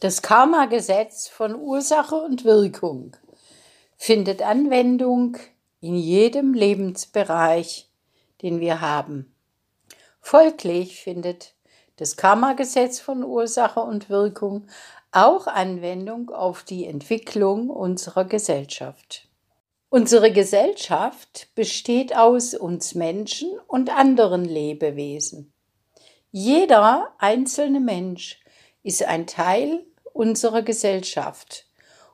Das Karma-Gesetz von Ursache und Wirkung findet Anwendung in jedem Lebensbereich, den wir haben. Folglich findet das Karma-Gesetz von Ursache und Wirkung auch Anwendung auf die Entwicklung unserer Gesellschaft. Unsere Gesellschaft besteht aus uns Menschen und anderen Lebewesen. Jeder einzelne Mensch ist ein Teil unserer Gesellschaft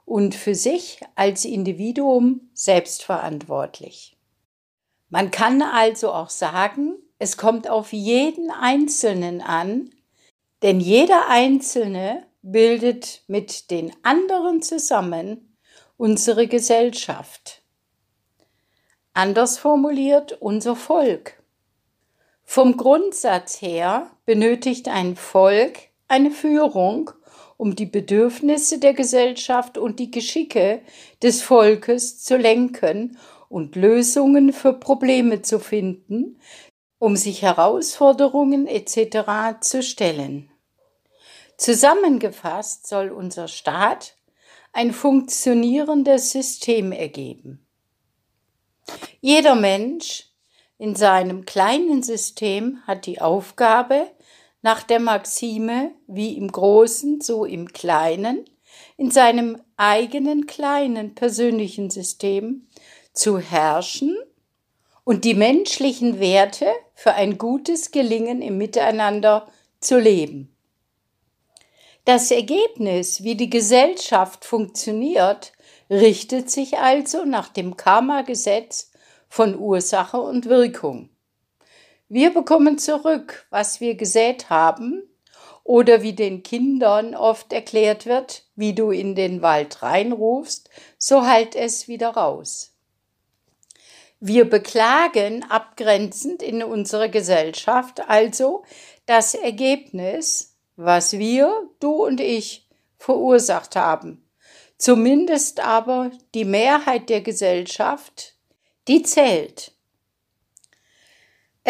und für sich als Individuum selbstverantwortlich. Man kann also auch sagen, es kommt auf jeden Einzelnen an, denn jeder Einzelne bildet mit den anderen zusammen unsere Gesellschaft. Anders formuliert unser Volk. Vom Grundsatz her benötigt ein Volk eine Führung, um die Bedürfnisse der Gesellschaft und die Geschicke des Volkes zu lenken und Lösungen für Probleme zu finden, um sich Herausforderungen etc. zu stellen. Zusammengefasst soll unser Staat ein funktionierendes System ergeben. Jeder Mensch in seinem kleinen System hat die Aufgabe, nach der Maxime wie im Großen, so im Kleinen, in seinem eigenen kleinen persönlichen System zu herrschen und die menschlichen Werte für ein gutes Gelingen im Miteinander zu leben. Das Ergebnis, wie die Gesellschaft funktioniert, richtet sich also nach dem Karma-Gesetz von Ursache und Wirkung. Wir bekommen zurück, was wir gesät haben, oder wie den Kindern oft erklärt wird, wie du in den Wald reinrufst, so halt es wieder raus. Wir beklagen abgrenzend in unserer Gesellschaft also das Ergebnis, was wir, du und ich, verursacht haben. Zumindest aber die Mehrheit der Gesellschaft, die zählt.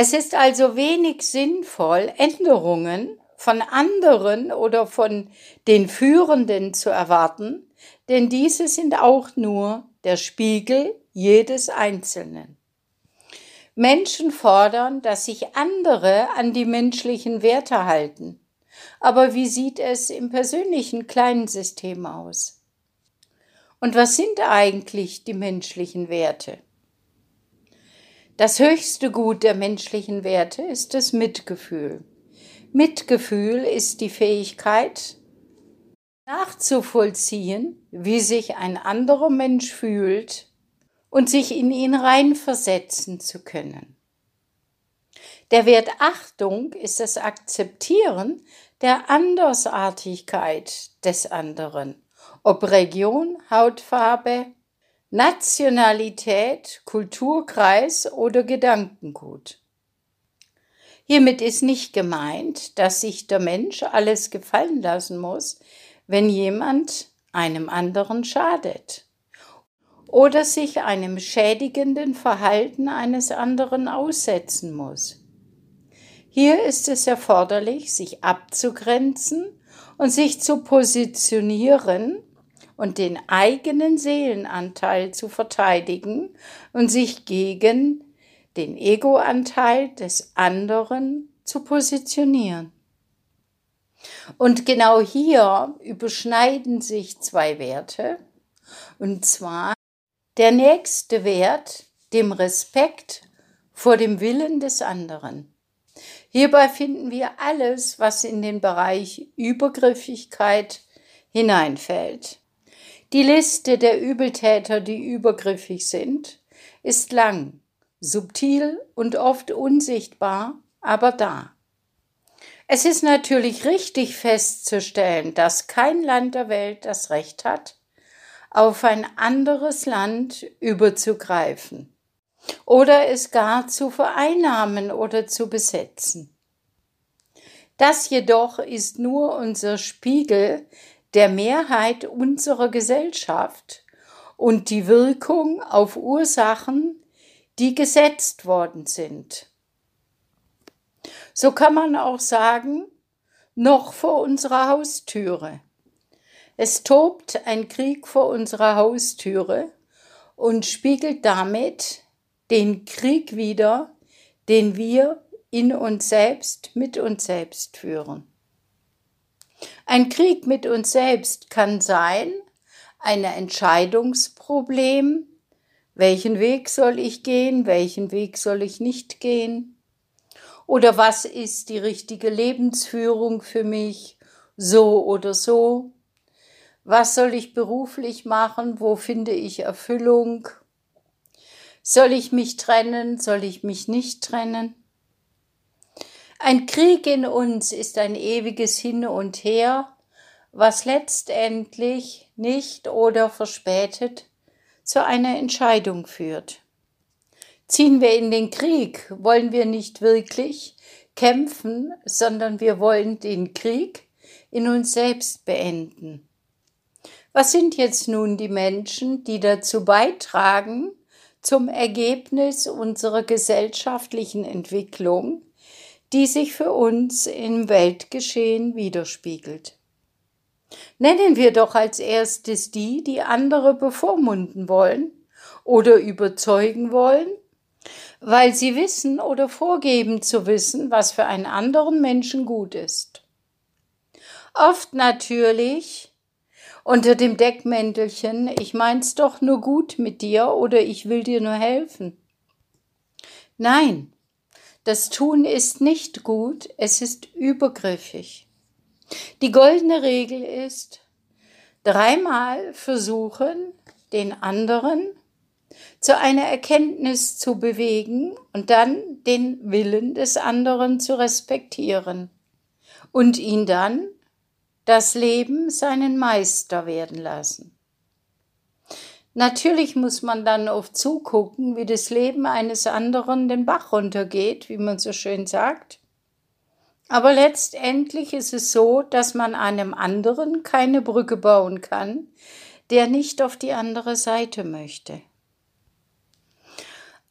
Es ist also wenig sinnvoll, Änderungen von anderen oder von den Führenden zu erwarten, denn diese sind auch nur der Spiegel jedes Einzelnen. Menschen fordern, dass sich andere an die menschlichen Werte halten. Aber wie sieht es im persönlichen kleinen System aus? Und was sind eigentlich die menschlichen Werte? Das höchste Gut der menschlichen Werte ist das Mitgefühl. Mitgefühl ist die Fähigkeit, nachzuvollziehen, wie sich ein anderer Mensch fühlt und sich in ihn reinversetzen zu können. Der Wert Achtung ist das Akzeptieren der Andersartigkeit des anderen, ob Region, Hautfarbe, Nationalität, Kulturkreis oder Gedankengut. Hiermit ist nicht gemeint, dass sich der Mensch alles gefallen lassen muss, wenn jemand einem anderen schadet oder sich einem schädigenden Verhalten eines anderen aussetzen muss. Hier ist es erforderlich, sich abzugrenzen und sich zu positionieren und den eigenen Seelenanteil zu verteidigen und sich gegen den Egoanteil des anderen zu positionieren. Und genau hier überschneiden sich zwei Werte, und zwar der nächste Wert, dem Respekt vor dem Willen des anderen. Hierbei finden wir alles, was in den Bereich Übergriffigkeit hineinfällt. Die Liste der Übeltäter, die übergriffig sind, ist lang, subtil und oft unsichtbar, aber da. Es ist natürlich richtig festzustellen, dass kein Land der Welt das Recht hat, auf ein anderes Land überzugreifen oder es gar zu vereinnahmen oder zu besetzen. Das jedoch ist nur unser Spiegel der Mehrheit unserer Gesellschaft und die Wirkung auf Ursachen, die gesetzt worden sind. So kann man auch sagen, noch vor unserer Haustüre. Es tobt ein Krieg vor unserer Haustüre und spiegelt damit den Krieg wider, den wir in uns selbst, mit uns selbst führen. Ein Krieg mit uns selbst kann sein, ein Entscheidungsproblem, welchen Weg soll ich gehen, welchen Weg soll ich nicht gehen? Oder was ist die richtige Lebensführung für mich, so oder so? Was soll ich beruflich machen? Wo finde ich Erfüllung? Soll ich mich trennen? Soll ich mich nicht trennen? Ein Krieg in uns ist ein ewiges Hin und Her, was letztendlich nicht oder verspätet zu einer Entscheidung führt. Ziehen wir in den Krieg, wollen wir nicht wirklich kämpfen, sondern wir wollen den Krieg in uns selbst beenden. Was sind jetzt nun die Menschen, die dazu beitragen, zum Ergebnis unserer gesellschaftlichen Entwicklung, die sich für uns im Weltgeschehen widerspiegelt? Nennen wir doch als erstes die, die andere bevormunden wollen oder überzeugen wollen, weil sie wissen oder vorgeben zu wissen, was für einen anderen Menschen gut ist. Oft natürlich unter dem Deckmäntelchen, ich mein's doch nur gut mit dir oder ich will dir nur helfen. Nein, das Tun ist nicht gut, es ist übergriffig. Die goldene Regel ist, dreimal versuchen, den anderen zu einer Erkenntnis zu bewegen und dann den Willen des anderen zu respektieren und ihn dann das Leben seinen Meister werden lassen. Natürlich muss man dann oft zugucken, wie das Leben eines anderen den Bach runtergeht, wie man so schön sagt. Aber letztendlich ist es so, dass man einem anderen keine Brücke bauen kann, der nicht auf die andere Seite möchte.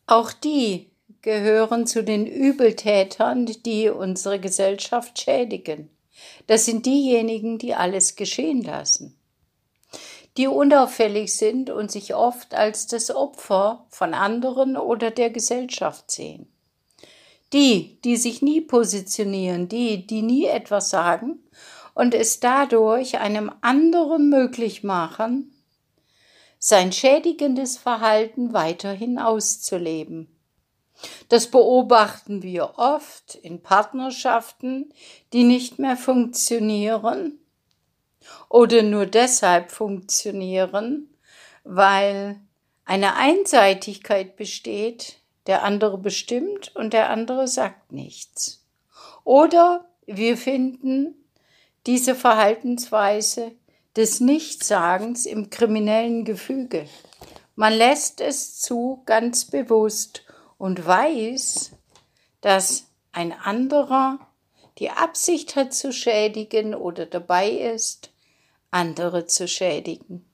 Auch die gehören zu den Übeltätern, die unsere Gesellschaft schädigen. Das sind diejenigen, die alles geschehen lassen, die unauffällig sind und sich oft als das Opfer von anderen oder der Gesellschaft sehen. Die, die sich nie positionieren, die, die nie etwas sagen und es dadurch einem anderen möglich machen, sein schädigendes Verhalten weiterhin auszuleben. Das beobachten wir oft in Partnerschaften, die nicht mehr funktionieren oder nur deshalb funktionieren, weil eine Einseitigkeit besteht, der andere bestimmt und der andere sagt nichts. Oder wir finden diese Verhaltensweise des Nichtsagens im kriminellen Gefüge. Man lässt es zu, ganz bewusst, und weiß, dass ein anderer die Absicht hat zu schädigen oder dabei ist, andere zu schädigen.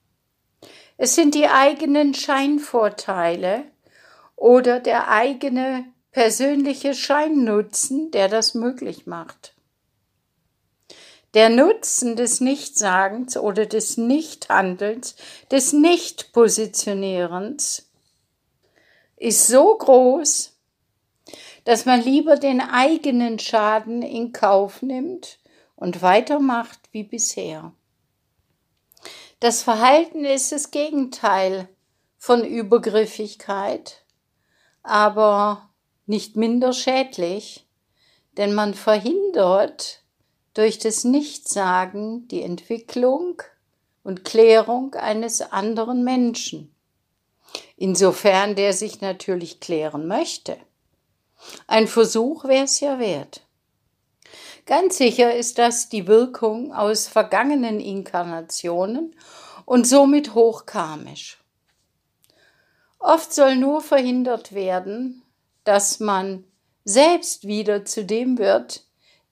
Es sind die eigenen Scheinvorteile oder der eigene persönliche Scheinnutzen, der das möglich macht. Der Nutzen des Nichtsagens oder des Nichthandelns, des Nichtpositionierens ist so groß, dass man lieber den eigenen Schaden in Kauf nimmt und weitermacht wie bisher. Das Verhalten ist das Gegenteil von Übergriffigkeit, aber nicht minder schädlich, denn man verhindert durch das Nichtsagen die Entwicklung und Klärung eines anderen Menschen insofern der sich natürlich klären möchte. Ein Versuch wäre es ja wert. Ganz sicher ist das die Wirkung aus vergangenen Inkarnationen und somit hochkarmisch. Oft soll nur verhindert werden, dass man selbst wieder zu dem wird,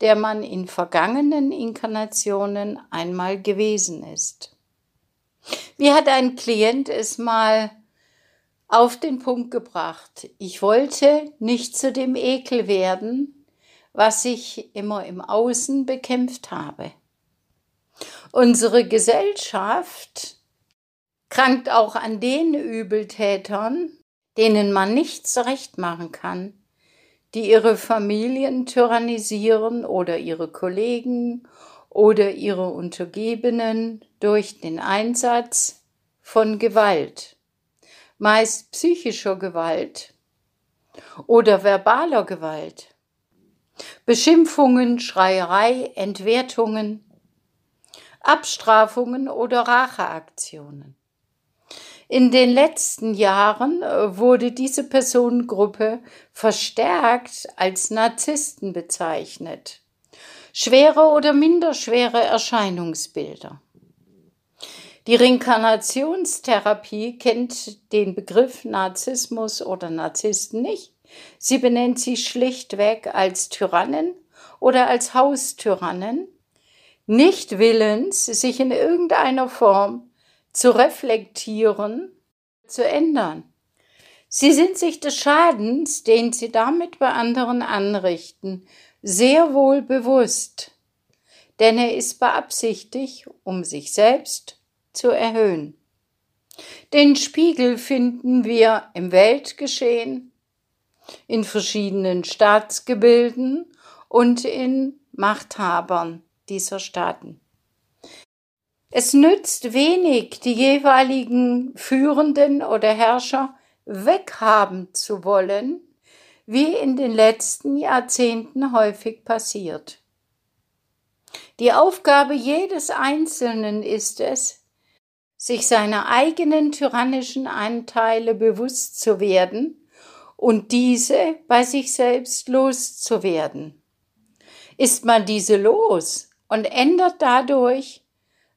der man in vergangenen Inkarnationen einmal gewesen ist. Wie hat ein Klient es mal auf den Punkt gebracht. Ich wollte nicht zu dem Ekel werden, was ich immer im Außen bekämpft habe. Unsere Gesellschaft krankt auch an den Übeltätern, denen man nichts recht machen kann, die ihre Familien tyrannisieren oder ihre Kollegen oder ihre Untergebenen durch den Einsatz von Gewalt, meist psychischer Gewalt oder verbaler Gewalt, Beschimpfungen, Schreierei, Entwertungen, Abstrafungen oder Racheaktionen. In den letzten Jahren äh, wurde diese Personengruppe verstärkt als Narzissten bezeichnet. Schwere oder minder schwere Erscheinungsbilder. Die Reinkarnationstherapie kennt den Begriff Narzissmus oder Narzissten nicht. Sie benennt sie schlichtweg als Tyrannen oder als Haustyrannen, nicht willens, sich in irgendeiner Form zu reflektieren, zu ändern. Sie sind sich des Schadens, den sie damit bei anderen anrichten, sehr wohl bewusst, denn er ist beabsichtigt, um sich selbst zu erhöhen. Den Spiegel finden wir im Weltgeschehen, in verschiedenen Staatsgebilden und in Machthabern dieser Staaten. Es nützt wenig, die jeweiligen Führenden oder Herrscher weghaben zu wollen, wie in den letzten Jahrzehnten häufig passiert. Die Aufgabe jedes Einzelnen ist es, sich seiner eigenen tyrannischen Anteile bewusst zu werden und diese bei sich selbst loszuwerden. Ist man diese los und ändert dadurch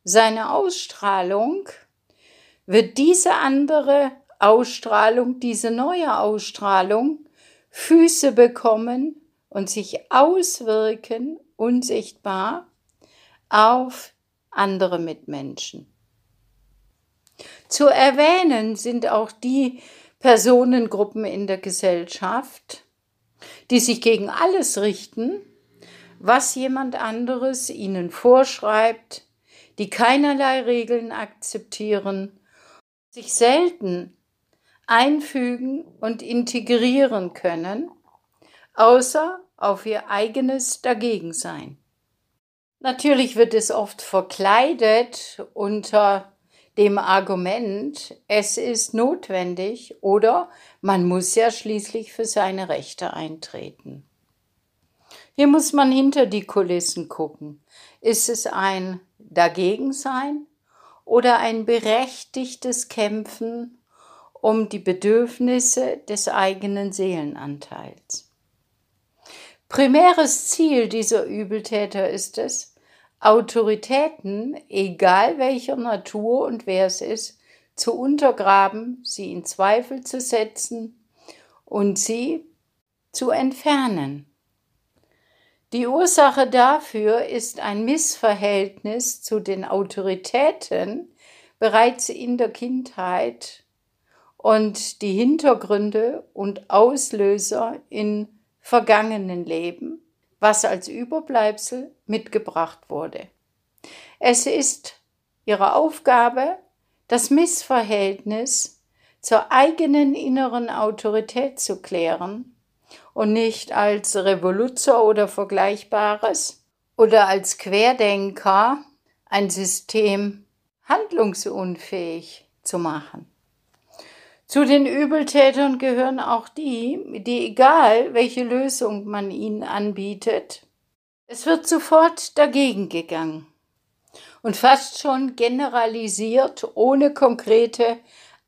seine Ausstrahlung, wird diese andere Ausstrahlung, diese neue Ausstrahlung Füße bekommen und sich auswirken, unsichtbar, auf andere Mitmenschen. Zu erwähnen sind auch die Personengruppen in der Gesellschaft, die sich gegen alles richten, was jemand anderes ihnen vorschreibt, die keinerlei Regeln akzeptieren, sich selten einfügen und integrieren können, außer auf ihr eigenes Dagegensein. Natürlich wird es oft verkleidet unter dem Argument, es ist notwendig oder man muss ja schließlich für seine Rechte eintreten. Hier muss man hinter die Kulissen gucken. Ist es ein Dagegensein oder ein berechtigtes Kämpfen um die Bedürfnisse des eigenen Seelenanteils? Primäres Ziel dieser Übeltäter ist es, Autoritäten, egal welcher Natur und wer es ist, zu untergraben, sie in Zweifel zu setzen und sie zu entfernen. Die Ursache dafür ist ein Missverhältnis zu den Autoritäten bereits in der Kindheit und die Hintergründe und Auslöser in vergangenen Leben, was als Überbleibsel mitgebracht wurde. Es ist ihre Aufgabe, das Missverhältnis zur eigenen inneren Autorität zu klären und nicht als Revoluzer oder Vergleichbares oder als Querdenker ein System handlungsunfähig zu machen. Zu den Übeltätern gehören auch die, die egal welche Lösung man ihnen anbietet, es wird sofort dagegen gegangen und fast schon generalisiert ohne konkrete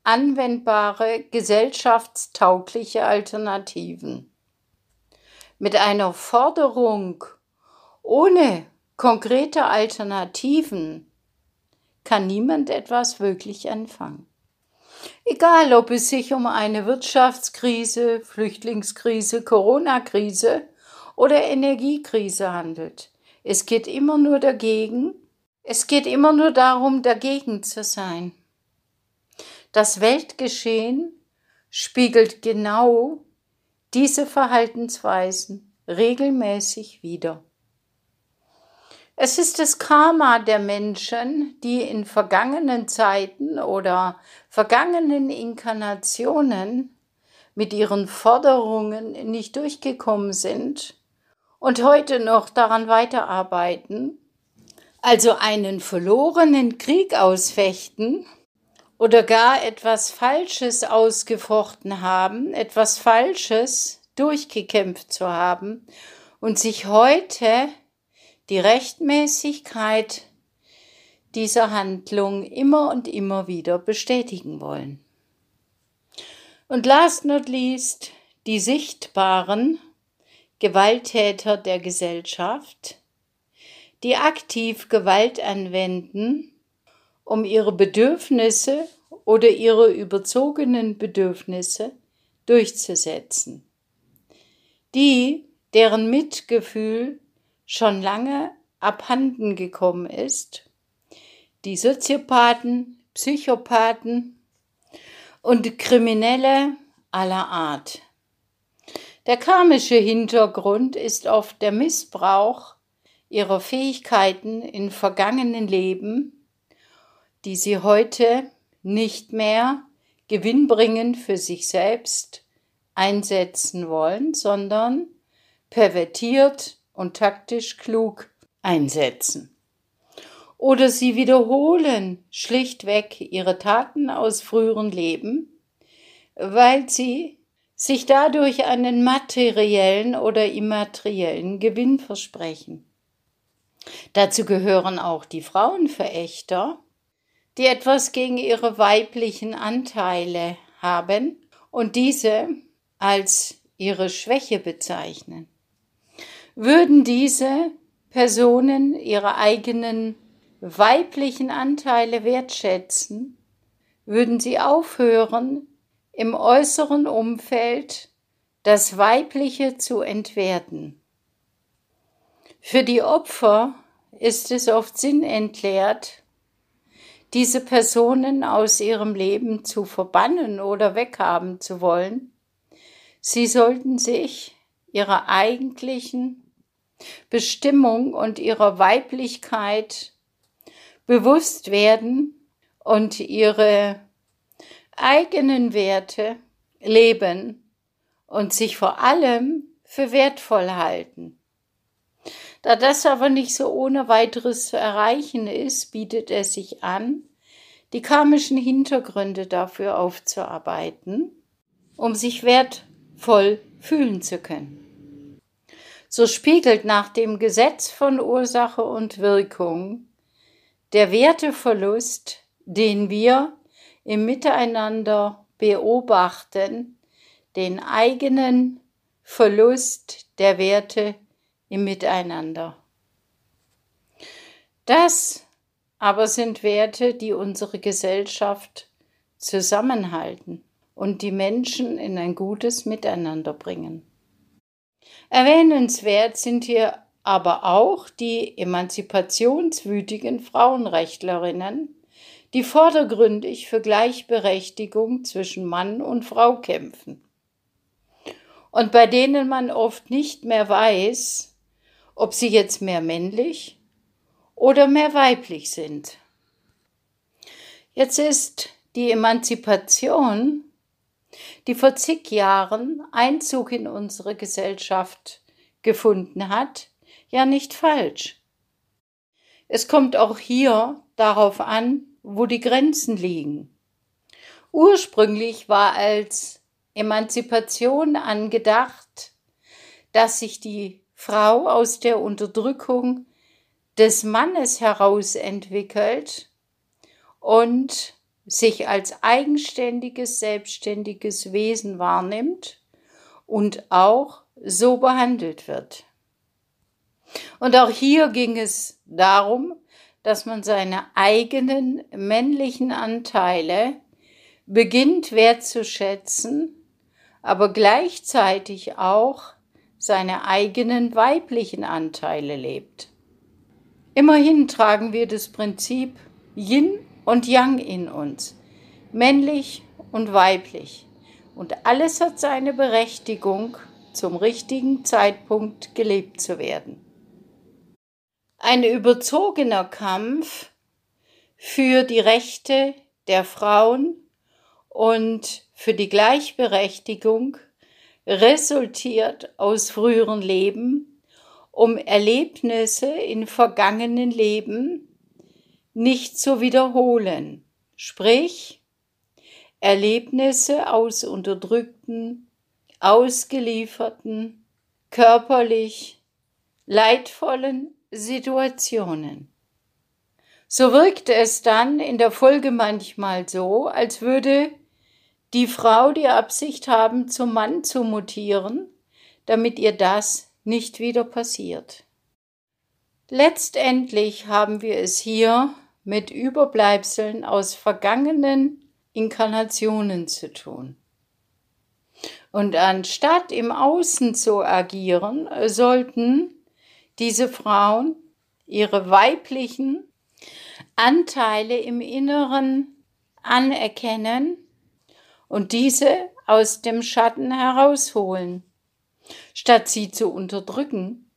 anwendbare gesellschaftstaugliche Alternativen mit einer Forderung ohne konkrete Alternativen kann niemand etwas wirklich anfangen. Egal, ob es sich um eine Wirtschaftskrise, Flüchtlingskrise, Corona-Krise oder Energiekrise handelt. Es geht immer nur dagegen, es geht immer nur darum, dagegen zu sein. Das Weltgeschehen spiegelt genau diese Verhaltensweisen regelmäßig wieder. Es ist das Karma der Menschen, die in vergangenen Zeiten oder vergangenen Inkarnationen mit ihren Forderungen nicht durchgekommen sind und heute noch daran weiterarbeiten, also einen verlorenen Krieg ausfechten oder gar etwas Falsches ausgefochten haben, etwas Falsches durchgekämpft zu haben und sich heute die Rechtmäßigkeit dieser Handlung immer und immer wieder bestätigen wollen. Und last not least die sichtbaren Gewalttäter der Gesellschaft, die aktiv Gewalt anwenden, um ihre Bedürfnisse oder ihre überzogenen Bedürfnisse durchzusetzen. Die, deren Mitgefühl schon lange abhanden gekommen ist. Die Soziopathen, Psychopathen und Kriminelle aller Art. Der karmische Hintergrund ist oft der Missbrauch ihrer Fähigkeiten in vergangenen Leben, die sie heute nicht mehr gewinnbringend für sich selbst einsetzen wollen, sondern pervertiert und taktisch klug einsetzen. Oder sie wiederholen schlichtweg ihre Taten aus früheren Leben, weil sie sich dadurch einen materiellen oder immateriellen Gewinn versprechen. Dazu gehören auch die Frauenverächter, die etwas gegen ihre weiblichen Anteile haben und diese als ihre Schwäche bezeichnen. Würden diese Personen ihre eigenen weiblichen Anteile wertschätzen, würden sie aufhören, im äußeren Umfeld das Weibliche zu entwerten. Für die Opfer ist es oft sinnentleert, diese Personen aus ihrem Leben zu verbannen oder weghaben zu wollen. Sie sollten sich ihrer eigentlichen Bestimmung und ihrer Weiblichkeit bewusst werden und ihre eigenen Werte leben und sich vor allem für wertvoll halten. Da das aber nicht so ohne weiteres zu erreichen ist, bietet es sich an, die karmischen Hintergründe dafür aufzuarbeiten, um sich wertvoll fühlen zu können so spiegelt nach dem Gesetz von Ursache und Wirkung der Werteverlust, den wir im Miteinander beobachten, den eigenen Verlust der Werte im Miteinander. Das aber sind Werte, die unsere Gesellschaft zusammenhalten und die Menschen in ein gutes Miteinander bringen. Erwähnenswert sind hier aber auch die emanzipationswütigen Frauenrechtlerinnen, die vordergründig für Gleichberechtigung zwischen Mann und Frau kämpfen und bei denen man oft nicht mehr weiß, ob sie jetzt mehr männlich oder mehr weiblich sind. Jetzt ist die Emanzipation die vor zig Jahren Einzug in unsere Gesellschaft gefunden hat, ja nicht falsch. Es kommt auch hier darauf an, wo die Grenzen liegen. Ursprünglich war als Emanzipation angedacht, dass sich die Frau aus der Unterdrückung des Mannes heraus entwickelt und sich als eigenständiges, selbstständiges Wesen wahrnimmt und auch so behandelt wird. Und auch hier ging es darum, dass man seine eigenen männlichen Anteile beginnt wertzuschätzen, aber gleichzeitig auch seine eigenen weiblichen Anteile lebt. Immerhin tragen wir das Prinzip Yin und Yang in uns, männlich und weiblich. Und alles hat seine Berechtigung, zum richtigen Zeitpunkt gelebt zu werden. ein überzogener Kampf für die Rechte der Frauen und für die Gleichberechtigung resultiert aus früheren Leben, um Erlebnisse in vergangenen Leben nicht zu wiederholen, sprich Erlebnisse aus unterdrückten, ausgelieferten, körperlich leidvollen Situationen. So wirkte es dann in der Folge manchmal so, als würde die Frau die Absicht haben, zum Mann zu mutieren, damit ihr das nicht wieder passiert. Letztendlich haben wir es hier mit Überbleibseln aus vergangenen Inkarnationen zu tun. Und anstatt im Außen zu agieren, sollten diese Frauen ihre weiblichen Anteile im Inneren anerkennen und diese aus dem Schatten herausholen, statt sie zu unterdrücken.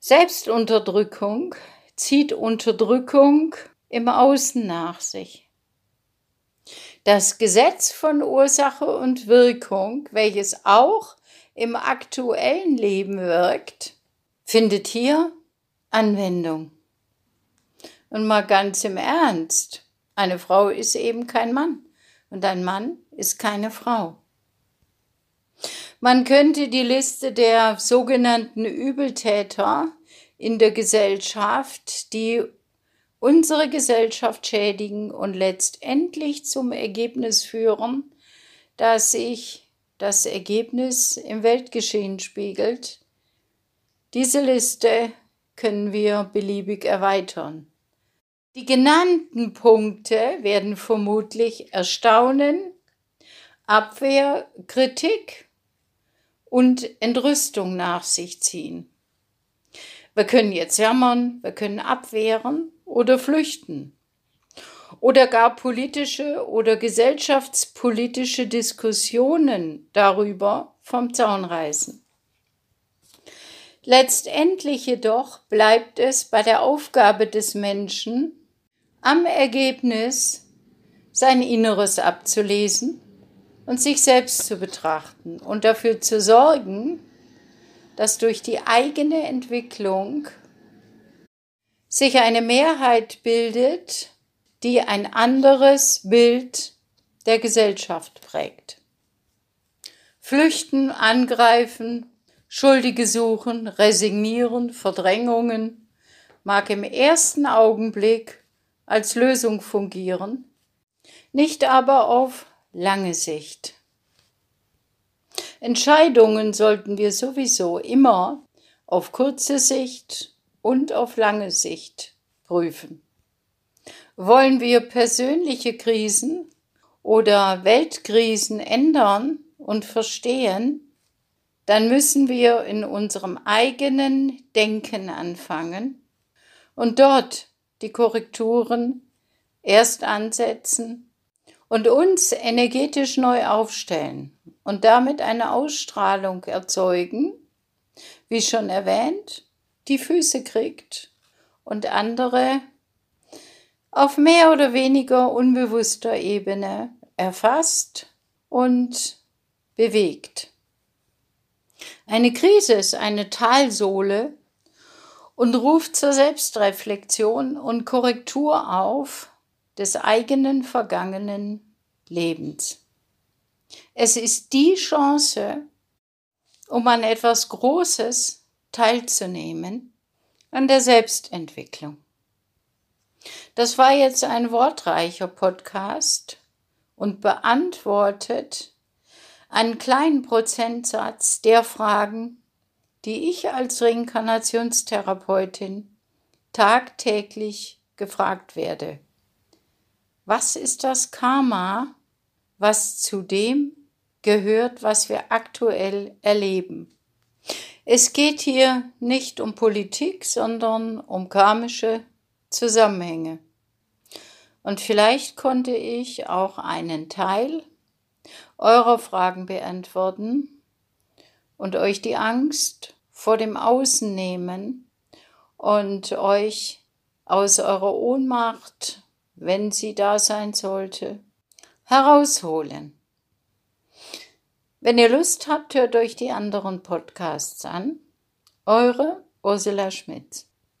Selbstunterdrückung zieht Unterdrückung im Außen nach sich. Das Gesetz von Ursache und Wirkung, welches auch im aktuellen Leben wirkt, findet hier Anwendung. Und mal ganz im Ernst, eine Frau ist eben kein Mann und ein Mann ist keine Frau. Man könnte die Liste der sogenannten Übeltäter in der Gesellschaft, die unsere Gesellschaft schädigen und letztendlich zum Ergebnis führen, dass sich das Ergebnis im Weltgeschehen spiegelt. Diese Liste können wir beliebig erweitern. Die genannten Punkte werden vermutlich Erstaunen, Abwehr, Kritik und Entrüstung nach sich ziehen. Wir können jetzt jammern, wir können abwehren oder flüchten oder gar politische oder gesellschaftspolitische Diskussionen darüber vom Zaun reißen. Letztendlich jedoch bleibt es bei der Aufgabe des Menschen, am Ergebnis sein Inneres abzulesen und sich selbst zu betrachten und dafür zu sorgen, dass durch die eigene Entwicklung sich eine Mehrheit bildet, die ein anderes Bild der Gesellschaft prägt. Flüchten, angreifen, Schuldige suchen, resignieren, Verdrängungen mag im ersten Augenblick als Lösung fungieren, nicht aber auf lange Sicht. Entscheidungen sollten wir sowieso immer auf kurze Sicht und auf lange Sicht prüfen. Wollen wir persönliche Krisen oder Weltkrisen ändern und verstehen, dann müssen wir in unserem eigenen Denken anfangen und dort die Korrekturen erst ansetzen und uns energetisch neu aufstellen und damit eine Ausstrahlung erzeugen, wie schon erwähnt, die Füße kriegt und andere auf mehr oder weniger unbewusster Ebene erfasst und bewegt. Eine Krise ist eine Talsohle, und ruft zur Selbstreflexion und Korrektur auf des eigenen vergangenen Lebens. Es ist die Chance, um an etwas Großes teilzunehmen, an der Selbstentwicklung. Das war jetzt ein wortreicher Podcast und beantwortet einen kleinen Prozentsatz der Fragen, die ich als Reinkarnationstherapeutin tagtäglich gefragt werde. Was ist das Karma, was zu dem gehört, was wir aktuell erleben? Es geht hier nicht um Politik, sondern um karmische Zusammenhänge. Und vielleicht konnte ich auch einen Teil eurer Fragen beantworten und euch die Angst vor dem Außen nehmen und euch aus eurer Ohnmacht, wenn sie da sein sollte, herausholen. Wenn ihr Lust habt, hört euch die anderen Podcasts an. Eure Ursula Schmidt.